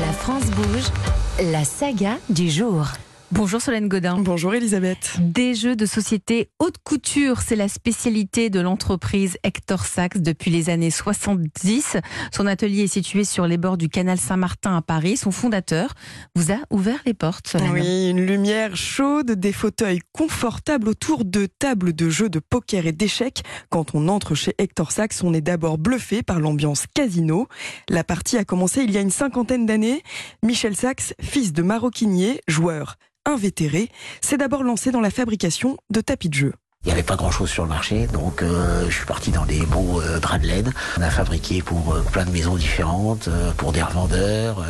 La France bouge, la saga du jour. Bonjour Solène Godin. Bonjour Elisabeth. Des jeux de société haute couture, c'est la spécialité de l'entreprise Hector Sachs depuis les années 70. Son atelier est situé sur les bords du canal Saint-Martin à Paris. Son fondateur vous a ouvert les portes, Solène. Oui, une lumière chaude, des fauteuils confortables autour de tables de jeux de poker et d'échecs. Quand on entre chez Hector Sachs, on est d'abord bluffé par l'ambiance casino. La partie a commencé il y a une cinquantaine d'années. Michel Sachs, fils de maroquinier, joueur invétéré, s'est d'abord lancé dans la fabrication de tapis de jeu. Il n'y avait pas grand chose sur le marché, donc euh, je suis parti dans des beaux euh, draps de laine. On a fabriqué pour euh, plein de maisons différentes, pour des revendeurs,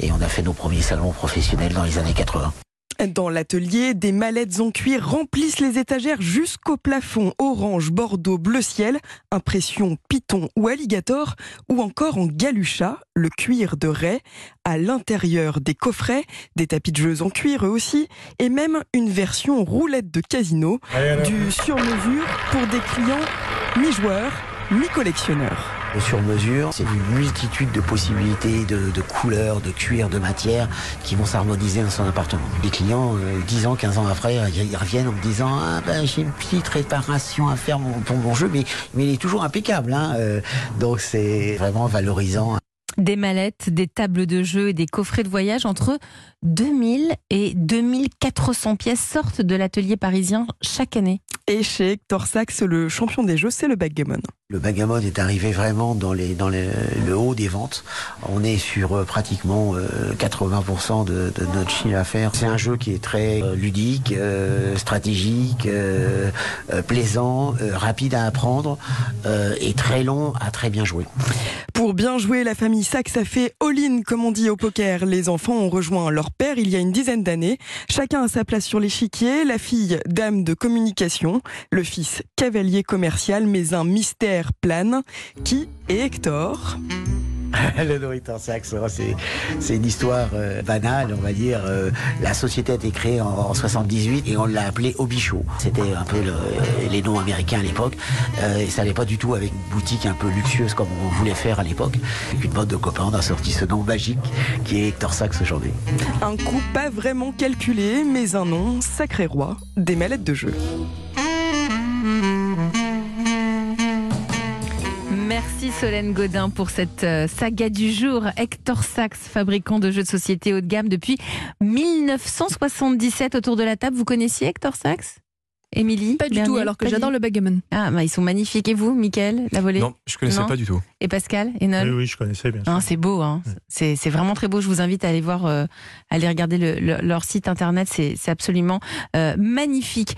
et on a fait nos premiers salons professionnels dans les années 80. Dans l'atelier, des mallettes en cuir remplissent les étagères jusqu'au plafond. Orange, bordeaux, bleu ciel, impression python ou alligator, ou encore en galucha, le cuir de raie, à l'intérieur des coffrets, des tapis de jeux en cuir eux aussi, et même une version roulette de casino, du sur-mesure pour des clients mi-joueurs, mi-collectionneurs. Sur-mesure, c'est une multitude de possibilités, de, couleurs, de cuir, de matière qui vont s'harmoniser dans son appartement. Les clients, euh, 10 ans, 15 ans après, ils reviennent en me disant ah, ben, j'ai une petite réparation à faire pour mon jeu, mais, mais il est toujours impeccable. Hein, euh, donc c'est vraiment valorisant. Des mallettes, des tables de jeu et des coffrets de voyage entre 2000 et 2400 pièces sortent de l'atelier parisien chaque année. Et chez Hector Sachs, le champion des jeux, c'est le backgammon. Le backgammon est arrivé vraiment dans, les, dans les, le haut des ventes. On est sur euh, pratiquement euh, 80% de, de, notre chiffre d'affaires. C'est un jeu qui est très euh, ludique, euh, stratégique, euh, plaisant, rapide à apprendre et très long à très bien jouer. Pour bien jouer, la famille Sachs a fait all-in, comme on dit au poker. Les enfants ont rejoint leur père il y a une dizaine d'années. Chacun a sa place sur l'échiquier. La fille, dame de communication. Le fils, cavalier commercial, mais un mystère plane. Qui est Hector? le nourriteur Sachs, c'est une histoire euh, banale, on va dire. Euh, la société a été créée en, en 78 et on l'a appelée Obichot. C'était un peu le, les noms américains à l'époque. Euh, et ça n'allait pas du tout avec une boutique un peu luxueuse comme on voulait faire à l'époque. Une bande de copains, a sorti ce nom magique qui est Hector Sachs aujourd'hui. Un coup pas vraiment calculé, mais un nom sacré roi des mallettes de jeu. Solène Godin pour cette euh, saga du jour. Hector Sachs, fabricant de jeux de société haut de gamme depuis 1977 autour de la table. Vous connaissiez Hector Sachs Émilie? Pas du Bernier, tout, alors que j'adore le backgammon. Ah, bah, ils sont magnifiques. Et vous, Mickaël, la volée? Non, je connaissais non? pas du tout. Et Pascal et Nol Oui, oui, je connaissais bien sûr. Ah, c'est beau, hein. C'est vraiment très beau. Je vous invite à aller voir, euh, à aller regarder le, le, leur site internet. C'est absolument euh, magnifique.